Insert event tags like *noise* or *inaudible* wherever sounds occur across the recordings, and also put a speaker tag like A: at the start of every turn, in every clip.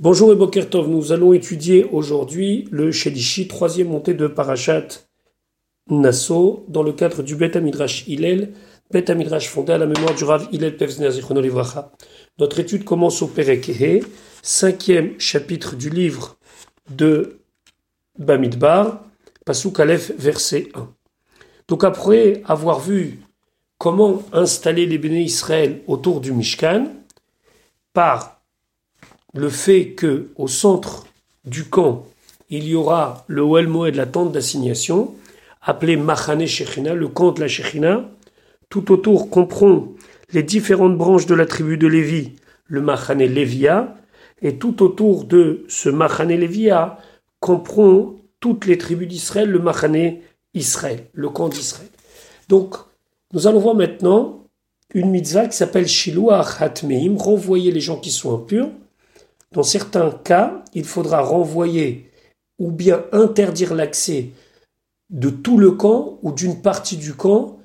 A: Bonjour et nous allons étudier aujourd'hui le Shedishi, troisième montée de Parashat Nassau, dans le cadre du Bet Amidrash Hillel, Bet Amidrash fondé à la mémoire du Rav Hillel Pevzner. Notre étude commence au Perekehe, cinquième chapitre du livre de Bamidbar, Pasuk Aleph, verset 1. Donc après avoir vu comment installer les béné Israël autour du Mishkan, par le fait que au centre du camp, il y aura le Moed, la tente d'assignation, appelé Machane Shechina, le camp de la Shechina. Tout autour comprend les différentes branches de la tribu de Lévi, le Machane Lévia, et tout autour de ce Machane Lévia comprend toutes les tribus d'Israël, le Machane Israël, le camp d'Israël. Donc, nous allons voir maintenant une mitzvah qui s'appelle Shiluach Hatmeim, renvoyer les gens qui sont impurs. Dans certains cas, il faudra renvoyer ou bien interdire l'accès de tout le camp ou d'une partie du camp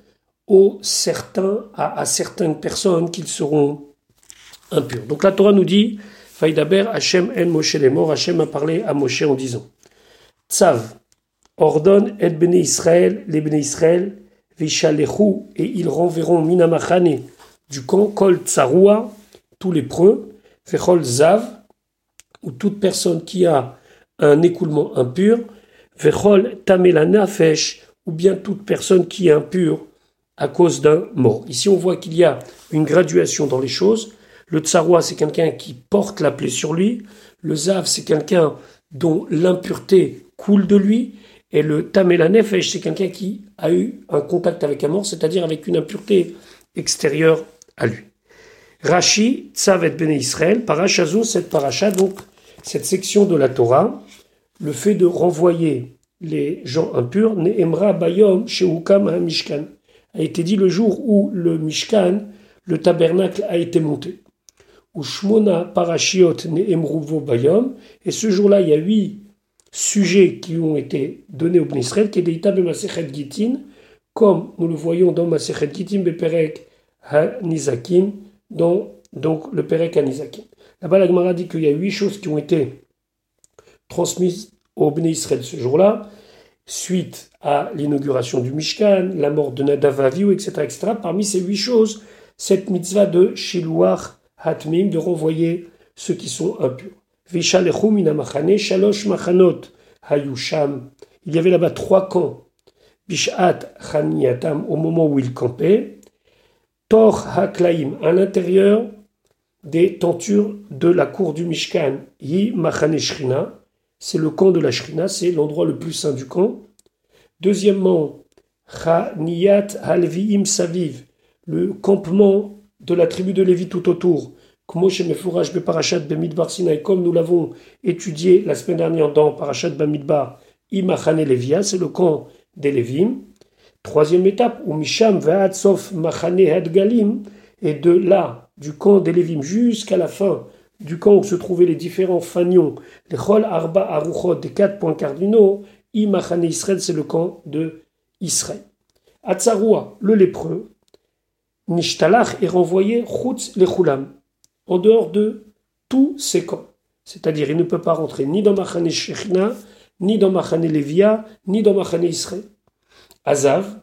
A: aux certains, à, certaines personnes qui seront impures. Donc la Torah nous dit, Faïdaber, Hachem en Moshe les morts, Hachem a parlé à Moshe en disant, Tzav, ordonne et béné Israël, les béné Israël, Vishalechu, et ils renverront Minamachane du camp, Kol Tsaroua, tous les preux, Fechol Zav, ou toute personne qui a un écoulement impur, vechol tamela ou bien toute personne qui est impure à cause d'un mort. Ici, on voit qu'il y a une graduation dans les choses. Le tsarwa, c'est quelqu'un qui porte la plaie sur lui. Le zav, c'est quelqu'un dont l'impureté coule de lui. Et le tamela c'est quelqu'un qui a eu un contact avec un mort, c'est-à-dire avec une impureté extérieure à lui. Rashi, Tzavet Bene Israël, Parashazou, cette paracha, donc cette section de la Torah, le fait de renvoyer les gens impurs, Ne'emra Bayom Sheukam Mishkan, a été dit le jour où le Mishkan, le tabernacle, a été monté. Ou Shmona Parashiot Ne'emruvo Bayom, et ce jour-là, il y a huit sujets qui ont été donnés au Israël, qui est des Masechet Gitin, comme nous le voyons dans Masechet Gitin, Beperek HaNizakim, dans donc le Perek HaNizakim. Là-bas, dit qu'il y a huit choses qui ont été transmises au Béné Israël ce jour-là, suite à l'inauguration du Mishkan, la mort de Nadav Avihu, etc., etc. Parmi ces huit choses, cette mitzvah de Shiluach Hatmim, de renvoyer ceux qui sont impurs. shalosh machanot hayusham. Il y avait là-bas trois camps. Bishat chaniyatam, au moment où ils campaient. Tor haklaim, à l'intérieur des tentures de la cour du Mishkan. Yi Machane Shrina, c'est le camp de la Shrina, c'est l'endroit le plus saint du camp. Deuxièmement, Chaniyat Halviim Saviv, le campement de la tribu de Lévi tout autour. Comme nous l'avons étudié la semaine dernière dans Parashat Bamidbar, Imachane Levia, c'est le camp des Lévim. Troisième étape, Umisham Sof Machane Hadgalim, et de là du camp des Lévim jusqu'à la fin du camp où se trouvaient les différents fanions, les Chol Arba Aruchot, des quatre points cardinaux, Imachane Israël, c'est le camp de Israël. Atzaroua, le lépreux, Nishtalach est renvoyé Chutz le Chulam, en dehors de tous ces camps. C'est-à-dire, il ne peut pas rentrer ni dans Machane Shechina, ni dans Machane Levia, ni dans Machane Israël. Azav,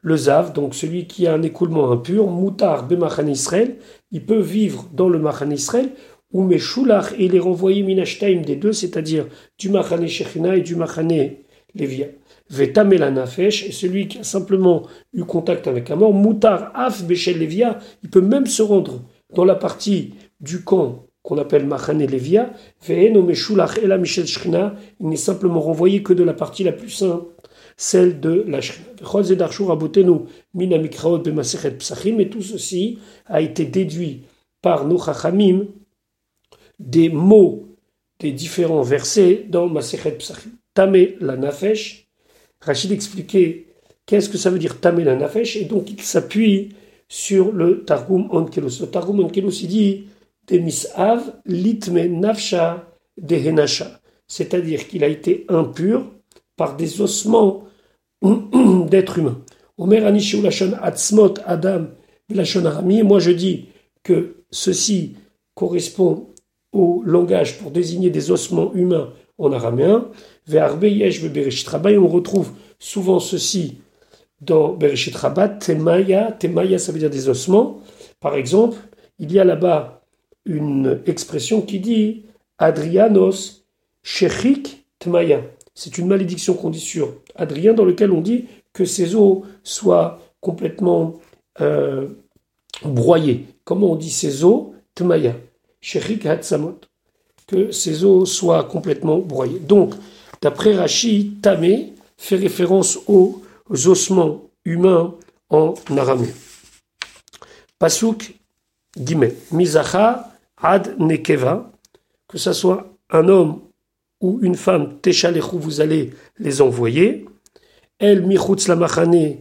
A: le Zav, donc celui qui a un écoulement impur, Moutar Bemachan Israël, il peut vivre dans le Machan Israël, ou Meshulach, et il est renvoyé Minashtaim des deux, c'est-à-dire du Machane Shechina et du Machane Levia. Vetamela Nafesh, et celui qui a simplement eu contact avec un mort, Moutar Af Beshel Levia, il peut même se rendre dans la partie du camp qu'on appelle Machane Levia, Ve'eno Meshulach et la Michel il n'est simplement renvoyé que de la partie la plus sainte celle de la Shrina. Et tout ceci a été déduit par nos Chachamim des mots des différents versets dans Masechet Psachim. Tamé la Nafesh, Rachid expliquait qu'est-ce que ça veut dire Tamé la Nafesh, et donc il s'appuie sur le Targum Onkelos. Le Targum Onkelos, il dit des misav litme nafsha dehenasha, c'est-à-dire qu'il a été impur par des ossements *clears throat* d'être humain. Omer Anishu Lachon Atzmot Adam Lachon Arami, moi je dis que ceci correspond au langage pour désigner des ossements humains en araméen. Bereshit on retrouve souvent ceci dans Bereshit Rabat, Temaya, Temaya ça veut dire des ossements. Par exemple, il y a là-bas une expression qui dit Adrianos Shechik Tmaya. C'est une malédiction qu'on dit sur Adrien dans lequel on dit que ses os soient complètement euh, broyés. Comment on dit ses os? Tmaya. Shechik Hatsamot. Que ses os soient complètement broyés. Donc, d'après Rashi, Tamé fait référence aux ossements humains en araméen. Pasuk Guillemets. Mizacha ad nekeva, que ce soit un homme ou une femme, techalechu, vous allez les envoyer. El michutz lamachane,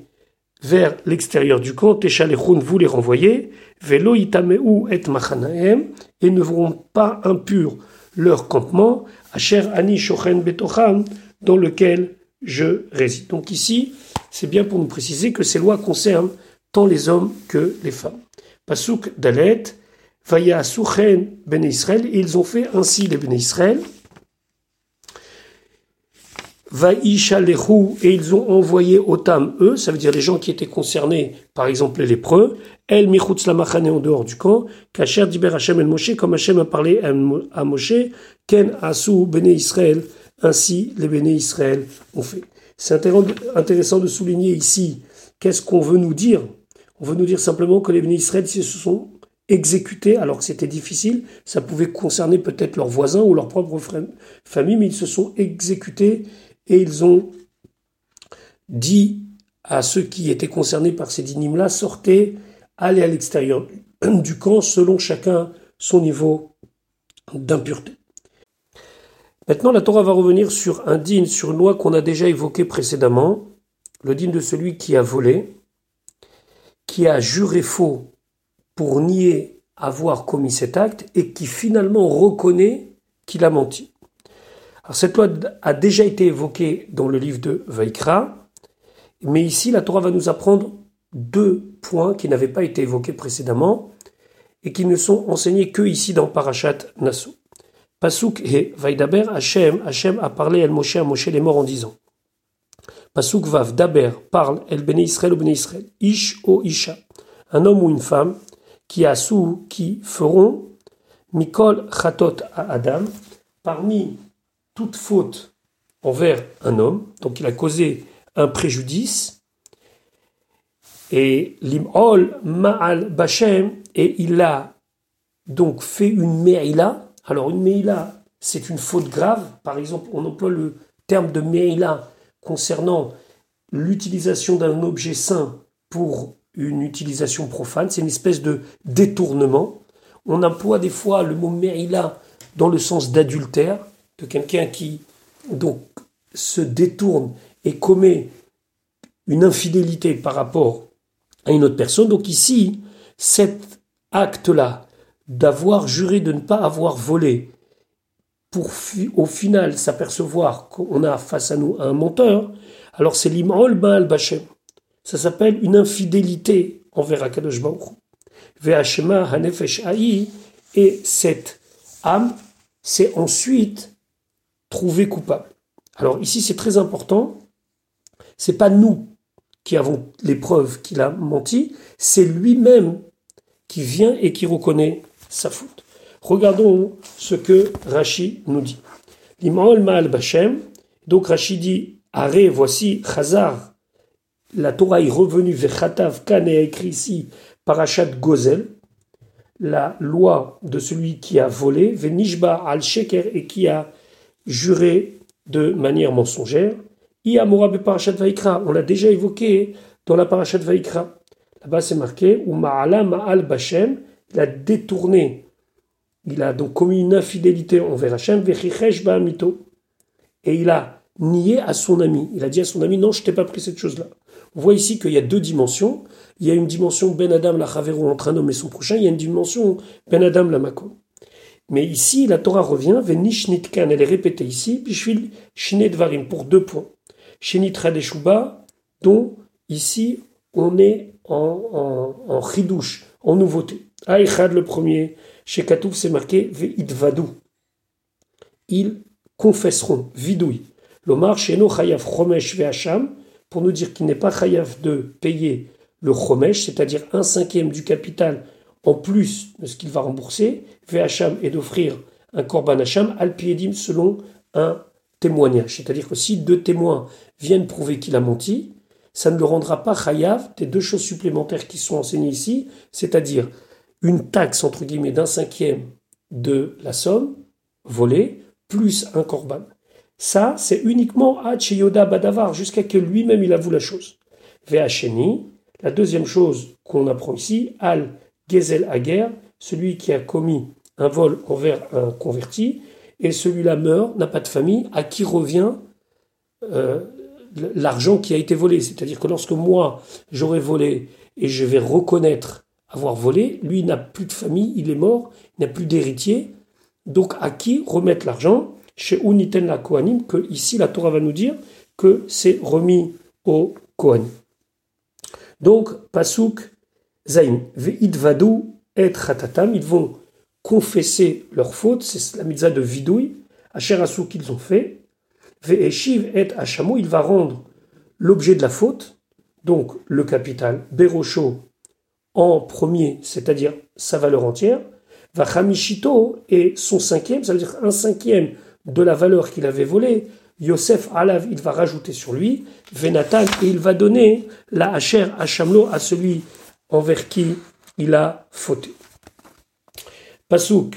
A: vers l'extérieur du camp, techalechun, vous les renvoyez. Velo itameu et machanaem, et ne verront pas impur leur campement, asher ani shochen betocham, dans lequel je réside. Donc ici, c'est bien pour nous préciser que ces lois concernent tant les hommes que les femmes. Pasuk Dalet, Vaya Souchen Ben Israël, et ils ont fait ainsi les Ben Israël. Vaïchalehu, et ils ont envoyé Otam, eux, ça veut dire les gens qui étaient concernés, par exemple les lépreux, El Michutz Lamachane en dehors du camp, Kacher Diber Hashem El Moshe, comme Hashem a parlé à Moshe, Ken Asu Bene Israël, ainsi les Bene Israël ont fait. C'est intéressant de souligner ici qu'est-ce qu'on veut nous dire on veut nous dire simplement que les bénis Israël se sont exécutés alors que c'était difficile. Ça pouvait concerner peut-être leurs voisins ou leur propre famille, mais ils se sont exécutés et ils ont dit à ceux qui étaient concernés par ces dynimes-là, sortez, allez à l'extérieur *clears throat* du camp selon chacun son niveau d'impureté. Maintenant, la Torah va revenir sur un dîne, sur une loi qu'on a déjà évoquée précédemment, le dîne de celui qui a volé qui a juré faux pour nier avoir commis cet acte et qui finalement reconnaît qu'il a menti. Alors cette loi a déjà été évoquée dans le livre de Vaikra, mais ici la Torah va nous apprendre deux points qui n'avaient pas été évoqués précédemment et qui ne sont enseignés que ici dans Parashat Nassau. Pasuk et Vaidaber, Hachem, Hachem a parlé à Moshe, Moshe les morts en disant Pasuk Vav, Daber, parle, El Bene Israël ou Bene Israël, Ish o Isha, un homme ou une femme, qui a sous, qui feront, Mikol Chatot à Adam, parmi toute faute envers un homme, donc il a causé un préjudice, et Lim'ol Ma'al Bashem, et il a donc fait une Me'ila. Alors une Me'ila, c'est une faute grave. Par exemple, on emploie le terme de Me'ila concernant l'utilisation d'un objet saint pour une utilisation profane. C'est une espèce de détournement. On emploie des fois le mot me'ila dans le sens d'adultère, de quelqu'un qui donc se détourne et commet une infidélité par rapport à une autre personne. Donc ici, cet acte-là d'avoir juré de ne pas avoir volé pour au final s'apercevoir qu'on a face à nous un menteur, alors c'est l'imol Baal Bachem. Ça s'appelle une infidélité envers Akadosh Baruch Ve'ashema Hanefesh et cette âme s'est ensuite trouvée coupable. Alors ici c'est très important, c'est pas nous qui avons les preuves qu'il a menti, c'est lui-même qui vient et qui reconnaît sa faute. Regardons ce que Rashi nous dit. L'Imol Maal Bachem, donc Rashi dit, Arrêt, voici Chazar, la Torah est revenue, Vechatav Kan a écrit ici, Parashat Gozel, la loi de celui qui a volé, Venishba al Sheker et qui a juré de manière mensongère. Iamora Parashat Vaikra, on l'a déjà évoqué dans la Parashat Vaikra. Là-bas c'est marqué, ou Ma'ala Ma'al Bachem, il a détourné il a donc commis une infidélité envers Hachem, et il a nié à son ami. Il a dit à son ami, non, je t'ai pas pris cette chose-là. On voit ici qu'il y a deux dimensions. Il y a une dimension Ben Adam la Chavero entre un homme et son prochain. Il y a une dimension Ben Adam la Mako. Mais ici, la Torah revient, Venishnitkan, elle est répétée ici, Bishvil Shinedvarim, pour deux points. Deshuba, dont ici, on est en, en, en chidouche, en nouveauté. Aïchad le premier, Chez Katouf, c'est marqué Ve'idvadou. Ils confesseront, vidouille. L'Omar, chez nous, Chayav Chomesh Ve'acham, pour nous dire qu'il n'est pas Chayav de payer le Chomesh, c'est-à-dire un cinquième du capital en plus de ce qu'il va rembourser, Ve'acham, et d'offrir un Korban Hacham, Al-Piedim, selon un témoignage. C'est-à-dire que si deux témoins viennent prouver qu'il a menti, ça ne le rendra pas chayav des deux choses supplémentaires qui sont enseignées ici, c'est-à-dire une taxe entre guillemets d'un cinquième de la somme volée plus un korban. Ça, c'est uniquement à Cheyoda Badavar, jusqu'à que lui-même il avoue la chose. Ve'acheni, la deuxième chose qu'on apprend ici, Al Gezel Ager, celui qui a commis un vol envers un converti, et celui-là meurt, n'a pas de famille, à qui revient euh, l'argent qui a été volé. C'est-à-dire que lorsque moi, j'aurai volé et je vais reconnaître avoir volé, lui n'a plus de famille, il est mort, il n'a plus d'héritier. Donc à qui remettre l'argent? Chez Uniten la Kohanim, que ici la Torah va nous dire que c'est remis au Kohanim. Donc, Pasuk, Zain, Ve'idvadu et Khatatam, ils vont confesser leur faute, c'est la mitzvah de vidouille, Asou qu'ils ont fait, Ve'eshiv et Hachamo, il va rendre l'objet de la faute, donc le capital, Berocho, en premier, c'est-à-dire sa valeur entière, va Hamishito et son cinquième, ça veut dire un cinquième de la valeur qu'il avait volée, Yosef Alav, il va rajouter sur lui, Venatan, et il va donner la Hacher Hachamlo à celui envers qui il a fauté. Pasuk,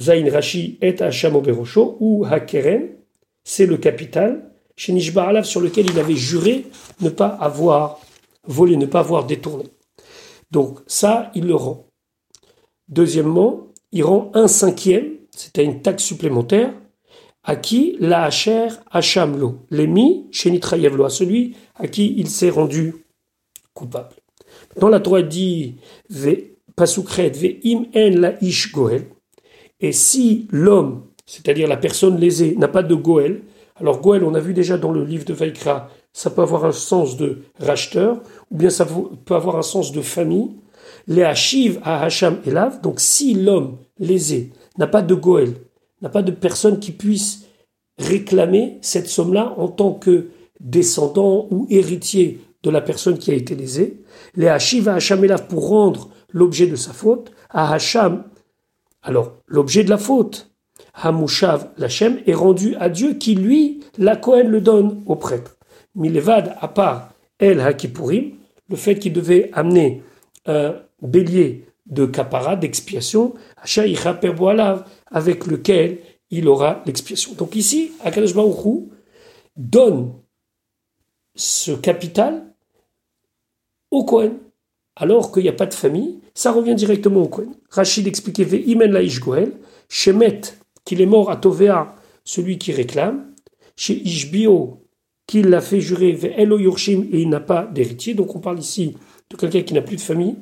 A: Zain Rashi et Hachamo Berocho, ou Hakeren, c'est le capital, chez Nishba sur lequel il avait juré ne pas avoir volé, ne pas avoir détourné. Donc ça, il le rend. Deuxièmement, il rend un cinquième, c'était une taxe supplémentaire, à qui la hacher Hachamlo, l'émis chez Nitrayevlo, à celui à qui il s'est rendu coupable. Dans la Torah dit, Pasukret, ve im en la ish goel, et si l'homme c'est-à-dire la personne lésée, n'a pas de Goël. Alors Goël, on a vu déjà dans le livre de Vaikra, ça peut avoir un sens de racheteur, ou bien ça peut avoir un sens de famille. Les Hachiv à Hacham Elav, donc si l'homme lésé n'a pas de Goël, n'a pas de personne qui puisse réclamer cette somme-là en tant que descendant ou héritier de la personne qui a été lésée, les Hachiv à Hacham Elav pour rendre l'objet de sa faute, à Hacham, alors l'objet de la faute, Hamushav Lachem est rendu à Dieu qui lui, la Kohen le donne au prêtre. Milevad, à part El Hakipurim, le fait qu'il devait amener un bélier de kapara, d'expiation, avec lequel il aura l'expiation. Donc ici, Akadosh donne ce capital au Kohen, alors qu'il n'y a pas de famille, ça revient directement au Kohen. Rachid expliquait Imen Laish Goel, Shemet qu'il est mort à Tovea, celui qui réclame, chez Ishbio, qu'il l'a fait jurer Ve'elo Yorshim et il n'a pas d'héritier. Donc on parle ici de quelqu'un qui n'a plus de famille.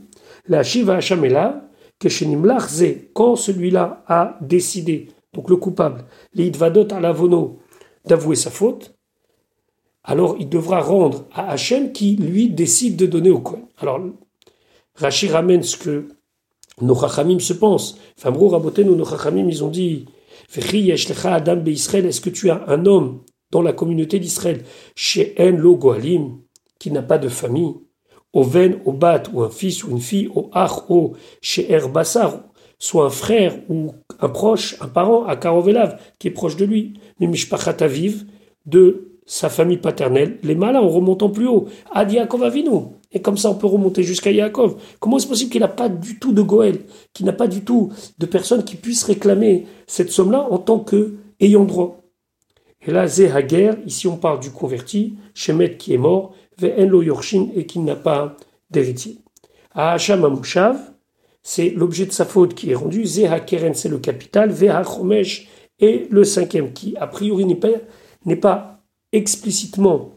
A: La Shiva Hashamela, que chez Nimlarze, quand celui-là a décidé, donc le coupable, l'Idvadot à l'avono, d'avouer sa faute, alors il devra rendre à Hachem qui, lui, décide de donner au coin. Alors, Rachid ramène ce que nos Chachamim se pensent. Famrou Rabotenu, nos Chachamim, ils ont dit est-ce que tu as un homme dans la communauté d'Israël, chez En Lo Goalim, qui n'a pas de famille, au Ven, au Bat, ou un fils ou une fille, au Ach, au chez Erbassar, soit un frère ou un proche, un parent, à Karovelav, qui est proche de lui, mais Mishpachat Aviv, de sa famille paternelle, les malins en remontant plus haut, Ad Yaakov Avinu. Et comme ça, on peut remonter jusqu'à Yaakov. Comment est-ce possible qu'il n'a pas du tout de Goël, qu'il n'a pas du tout de personnes qui puissent réclamer cette somme-là en tant que ayant droit? Et là, Zehager, ici on parle du converti, Shemet qui est mort, Ve'en Yorshin et qui n'a pas d'héritier. À Hacham Amushav, c'est l'objet de sa faute qui est rendu, Zehakeren c'est le capital, Ve'achomesh est le cinquième qui, a priori, n'est pas explicitement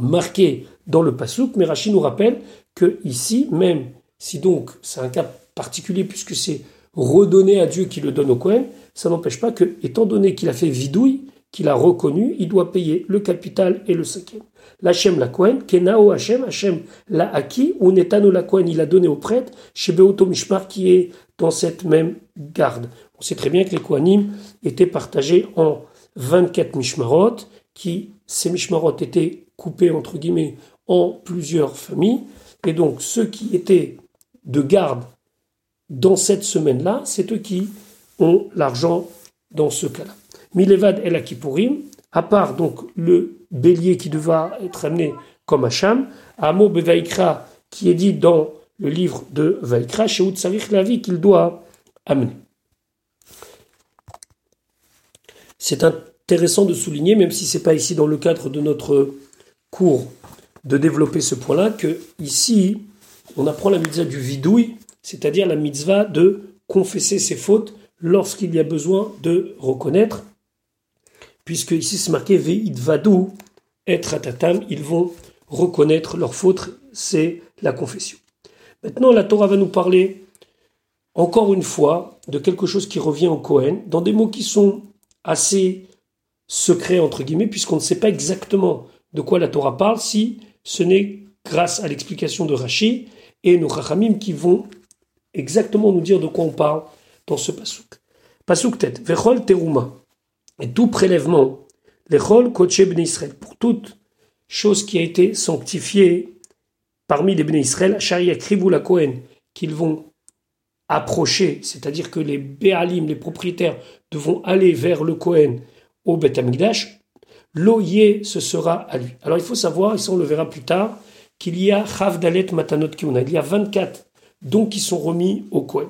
A: marqué dans le Passouk, mais Rachid nous rappelle que ici, même si donc c'est un cas particulier puisque c'est redonné à Dieu qui le donne au Cohen, ça n'empêche pas que, étant donné qu'il a fait vidouille, qu'il a reconnu, il doit payer le capital et le cinquième. L'Hachem la Cohen, Kenao Hachem, Hachem l'a acquis, ou Netano la Cohen, il a donné au prêtre, chez Mishmar, qui est dans cette même garde. On sait très bien que les Kohanim étaient partagés en 24 mishmarot, qui, ces mishmarot étaient coupés entre guillemets en plusieurs familles, et donc ceux qui étaient de garde dans cette semaine-là, c'est eux qui ont l'argent dans ce cas-là. Milevad el Akipurim, à part donc le bélier qui devra être amené comme Hacham, Amo Bevaikra, qui est dit dans le livre de Vaikra, chez la vie qu'il doit amener. C'est intéressant de souligner, même si ce n'est pas ici dans le cadre de notre cours de développer ce point-là, que ici, on apprend la mitzvah du vidouille, c'est-à-dire la mitzvah de confesser ses fautes lorsqu'il y a besoin de reconnaître, puisque ici c'est marqué Ve'id vadou et ratatam, ils vont reconnaître leurs fautes, c'est la confession. Maintenant, la Torah va nous parler encore une fois de quelque chose qui revient au Cohen, dans des mots qui sont assez secrets, entre guillemets, puisqu'on ne sait pas exactement de quoi la Torah parle, si ce n'est grâce à l'explication de Rashi et nos Rachamim qui vont exactement nous dire de quoi on parle dans ce pasouk. Pasouk tête, Vechol Teruma, et tout prélèvement, Lechol Koche Ben Israël, pour toute chose qui a été sanctifiée parmi les Bnei Israël, Sharia Krivou la Kohen, qu'ils vont approcher, c'est-à-dire que les Béalim, les propriétaires, devront aller vers le Kohen au Beth Amikdash, l'oyer, ce sera à lui. Alors il faut savoir, et ça on le verra plus tard, qu'il y a Matanot Kiuna. Il y a 24 dons qui sont remis au Kohen.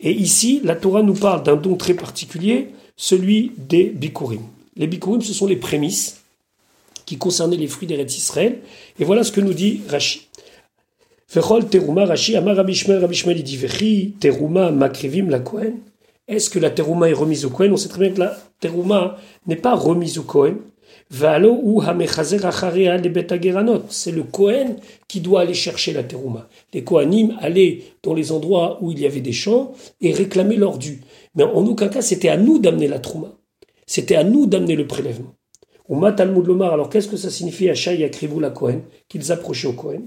A: Et ici, la Torah nous parle d'un don très particulier, celui des Bikurim. Les Bikurim, ce sont les prémices qui concernaient les fruits des Israël. Et voilà ce que nous dit Rashi. Teruma Rashi Amar teruma makrivim la Kohen. Est-ce que la teruma est remise au Kohen? On sait très bien que la teruma n'est pas remise au Kohen. C'est le Kohen qui doit aller chercher la terouma. Les Kohanim allaient dans les endroits où il y avait des champs et réclamer leur dû. Mais en aucun cas, c'était à nous d'amener la trouma. C'était à nous d'amener le prélèvement. Ou Talmud Lomar, alors qu'est-ce que ça signifie? Achai Yakrivou la Kohen Qu'ils approchaient au Kohen.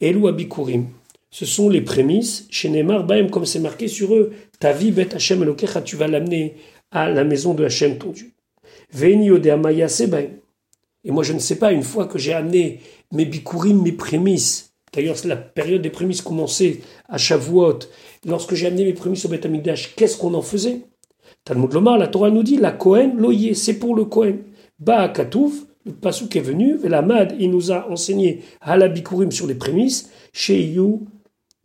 A: Elou Abikurim. Ce sont les prémices. Chez Neymar, Baem, comme c'est marqué sur eux, ta vie, Hashem Elokecha, tu vas l'amener à la maison de Hachem, ton Dieu. Et moi, je ne sais pas, une fois que j'ai amené mes bikurim, mes prémices, d'ailleurs, c'est la période des prémices commençait à Shavuot, lorsque j'ai amené mes prémices au Beth qu'est-ce qu'on en faisait? Talmud Lomar, la Torah nous dit, la Kohen, l'oyer, c'est pour le Kohen. Ba Katouf, le pasouk est venu, et la Mad, il nous a enseigné à la bikurim sur les prémices, chez You,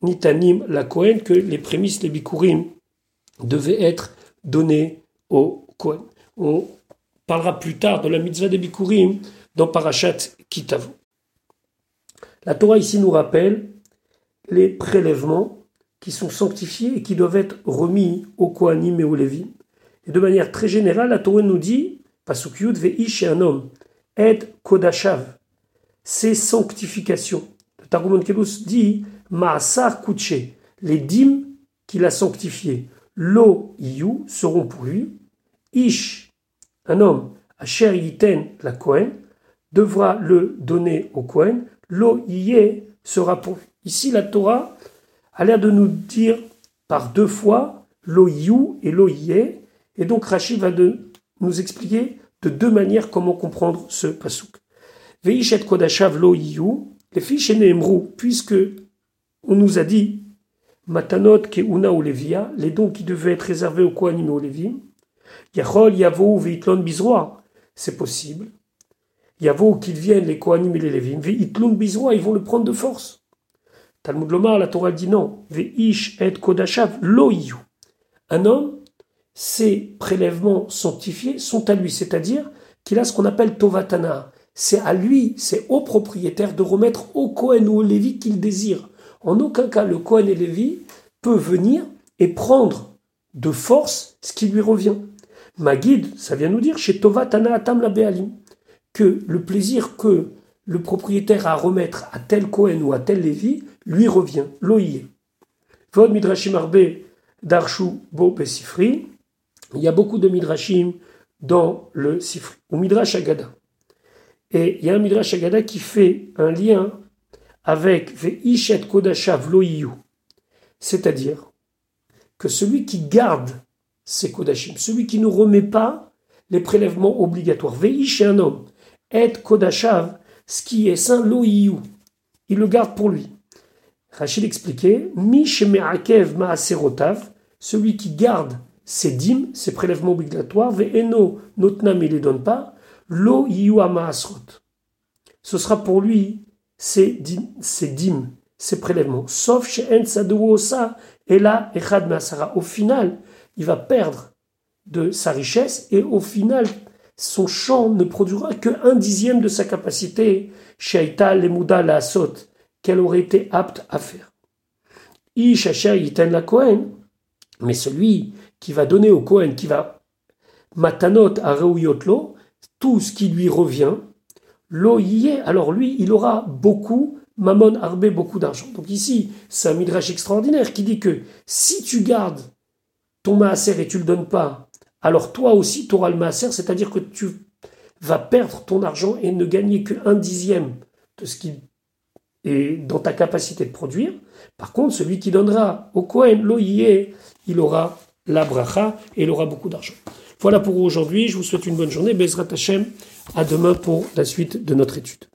A: Nitanim, la Kohen, que les prémices, les bikurim, devaient être donnés au Kohen. On parlera plus tard de la mitzvah des Bikurim dans Parashat Kitavu. La Torah ici nous rappelle les prélèvements qui sont sanctifiés et qui doivent être remis aux Kohanim et aux Lévim. Et de manière très générale, la Torah nous dit, Pasuk Yud ve'ish un homme, ed kodashav, c'est sanctification. Le Kelus dit, Ma'asar kuche, les dîmes qu'il a sanctifiés, lo yu seront pour lui, ish un homme, Asher Yiten la Kohen, devra le donner au Kohen, lo yé sera pour lui. Ici, la Torah a l'air de nous dire par deux fois lo yu et lo yé, et donc Rachid va nous expliquer de deux manières comment comprendre ce pasouk. Veishet kodashav lo yu, les fiches emrou, puisque on nous a dit Matanot keuna ou levia, les dons qui devaient être réservés aux Kohanim et aux Lévim, Yachol, Yavo, Veitlon, Bizroa. C'est possible. Yavo, qu'ils viennent, les Kohanim et les Lévim. Veitlon, Bizroa, ils vont le prendre de force. Talmud Lomar, la Torah dit non. Veish et Kodashav, Loïou. Un homme, ses prélèvements sanctifiés sont à lui, c'est-à-dire qu'il a ce qu'on appelle Tovatana. C'est à lui, c'est au propriétaire de remettre au Kohen ou au Lévi qu'il désire. En aucun cas, le Kohen et Lévi peut venir et prendre de force ce qui lui revient. Magid, ça vient nous dire chez Tova Tana Atam la Bealim, que le plaisir que le propriétaire a à remettre à tel Kohen ou à tel Lévi lui revient, loïe. Vod Midrashim Arbe Darshu Bo Besifri, il y a beaucoup de Midrashim dans le Sifri, ou Midrash Agada. Et il y a un Midrash Agada qui fait un lien avec Ve'ishet Kodashav Loïyu, c'est-à-dire que celui qui garde ses Kodashim, celui qui ne remet pas les prélèvements obligatoires, Vei chez un homme, et Kodashav, ce qui est saint, lo'iyu, il le garde pour lui. Rachid expliquait, Mi sheme'akev ma'aserotav, celui qui garde ses dîmes, ses prélèvements obligatoires, ve'eno notnam, il les donne pas, lo ma'asrot. Ce sera pour lui ses dîmes, ses prélèvements. Sauf chez En et là, Echad Au final, il va perdre de sa richesse et au final, son champ ne produira que un dixième de sa capacité, Shaita Lemuda la Asot, qu'elle aurait été apte à faire. Yiten la Kohen, mais celui qui va donner au Kohen, qui va matanot à Reuyotlo, tout ce qui lui revient, lo est, alors lui, il aura beaucoup, mamon arbé, beaucoup d'argent. Donc ici, c'est un midrash extraordinaire qui dit que si tu gardes ton maaser et tu le donnes pas, alors toi aussi tu auras le maaser, c'est-à-dire que tu vas perdre ton argent et ne gagner qu'un dixième de ce qui est dans ta capacité de produire. Par contre, celui qui donnera au Kohen l'oïe, il aura la bracha et il aura beaucoup d'argent. Voilà pour aujourd'hui. Je vous souhaite une bonne journée. Bezrat Hashem. À demain pour la suite de notre étude.